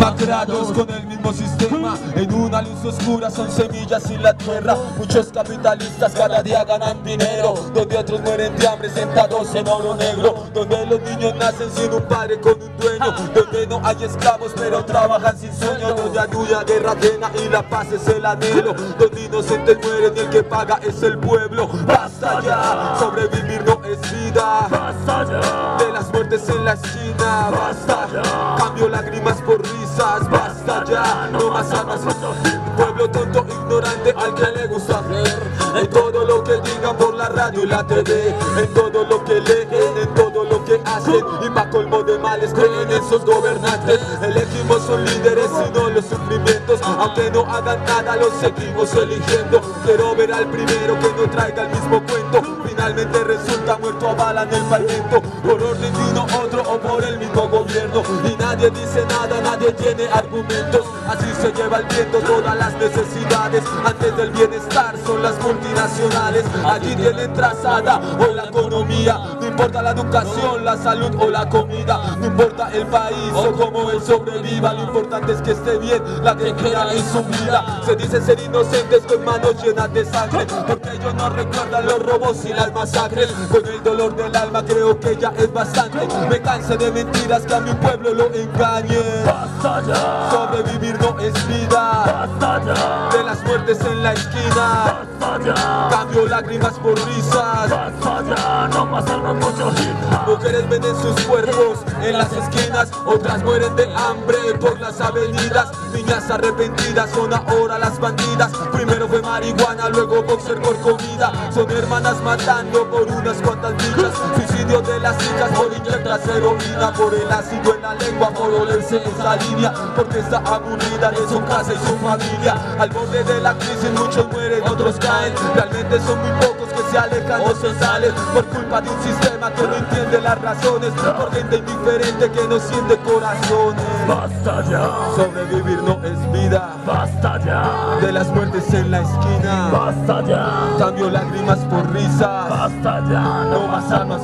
Demacrados con el mismo sistema. En una luz oscura son semillas sin la tierra. Muchos capitalistas cada día ganan dinero. Donde otros mueren de hambre sentados en oro negro. Donde los niños nacen sin un padre con un dueño. Donde no hay esclavos pero trabajan sin sueño. Donde hay guerra ajena y la paz es el anhelo. Donde inocentes mueren y el que paga es el pueblo. Basta ya, sobrevivir no Basta ya. De las muertes en la esquina. Basta ya. Cambio lágrimas por risas. Basta ya, no más armas Pueblo tonto, ignorante al que le gusta ver. En todo lo que digan por la radio y la TV En todo lo que leen, en todo lo que hacen Y pa' colmo de males creen en sus gobernantes. Elegimos sus líderes y no los sufrimientos. Aunque no hagan nada los seguimos eligiendo. Quiero ver al primero que no traiga el mismo cuento Finalmente resulta muerto a bala en el pavimento Por orden de uno o por el mismo gobierno. Y nadie dice nada, nadie tiene argumentos. Así se lleva el viento todas las necesidades. Antes del bienestar son las multinacionales. Allí tienen trazada hoy la economía. No importa la educación, la salud o la comida. No importa el país o cómo él sobreviva. Lo importante es que esté bien la que queda en su vida. Se dice ser inocentes con manos llenas de sangre Porque ellos no recuerdan los robos y las masacres. Con el dolor del alma creo que ya es bastante cansé de mentiras que a mi pueblo lo engañen Basta ya. Sobrevivir no es vida. Basta ya. De las muertes en la esquina. Basta ya. Cambio lágrimas por risas. Basta ya. No más armas mucho hip Mujeres venden sus cuerpos en las esquinas. Otras mueren de hambre por las avenidas. Niñas arrepentidas son ahora las bandidas. Primero fue marihuana, luego boxer por comida. Son hermanas matando por unas cuantas millas De las hijas por inyectarse heroína Por el ácido en la lengua, por olerse esa línea Porque está aburrida de su casa y su familia. Al borde de la crisis muchos mueren, otros caen Realmente son muy pocos que se alejan o se salen Por culpa de un sistema que no entiende las razones Por gente indiferente que no siente corazones. Basta ya. Sobrevivir no es vida. Basta ya. De las muertes en la esquina. Basta ya. Cambio lágrimas por risas. Basta ya. No más armas.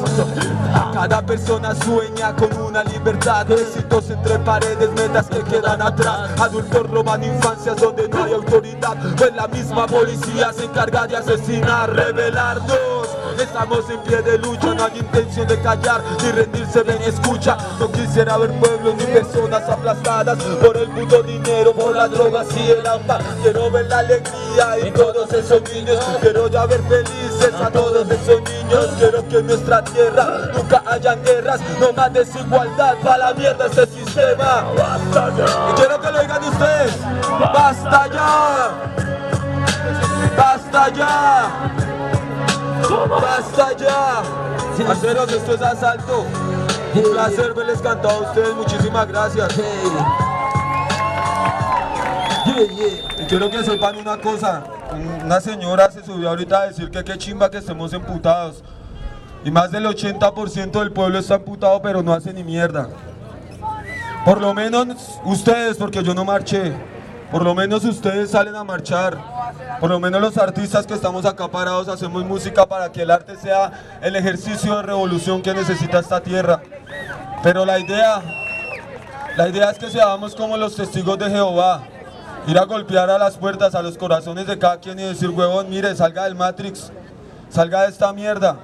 Cada persona sueña con una libertad. Éxitos entre paredes, metas que quedan atrás. Adultos roban infancias donde no hay autoridad. Pues la misma policía se encarga de asesinar, Estamos en pie de lucha, no hay intención de callar Ni rendirse, ven, escucha. No quisiera ver pueblos ni personas aplastadas Por el puto dinero, por las drogas y el hampa. Quiero ver la alegría en todos esos niños. Quiero ya ver felices a todos esos niños. Quiero que en nuestra tierra nunca hayan guerras No más desigualdad, para la mierda este sistema. Basta Y ya quiero que lo digan ustedes. ¡Basta ya! ¡Basta ya! ¡Basta ya! Parceros, esto es asalto. Un placer verles cantar a ustedes, muchísimas gracias. Y quiero que sepan una cosa, una señora se subió ahorita a decir que qué chimba que estemos emputados. Y más del 80% del pueblo está emputado, pero no hace ni mierda. Por lo menos ustedes, porque yo no marché. Por lo menos ustedes salen a marchar. Por lo menos los artistas que estamos acá parados hacemos música para que el arte sea el ejercicio de revolución que necesita esta tierra. Pero la idea, la idea es que seamos como los testigos de Jehová. Ir a golpear a las puertas, a los corazones de cada quien y decir, huevón, mire, salga del Matrix, salga de esta mierda.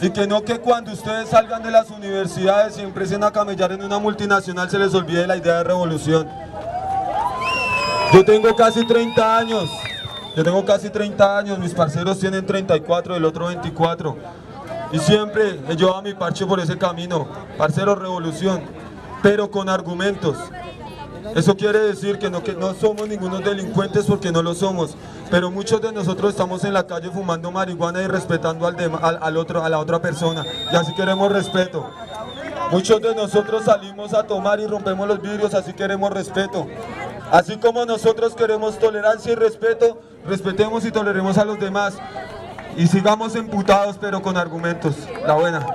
Y que no que cuando ustedes salgan de las universidades y empiecen a camellar en una multinacional se les olvide la idea de revolución. Yo tengo casi 30 años, yo tengo casi 30 años, mis parceros tienen 34, el otro 24. Y siempre he llevado mi parche por ese camino, parcero revolución, pero con argumentos. Eso quiere decir que no, que no somos ningunos delincuentes porque no lo somos, pero muchos de nosotros estamos en la calle fumando marihuana y respetando al, al, al otro, a la otra persona, y así queremos respeto. Muchos de nosotros salimos a tomar y rompemos los vidrios, así queremos respeto. Así como nosotros queremos tolerancia y respeto, respetemos y toleremos a los demás. Y sigamos emputados, pero con argumentos. La buena.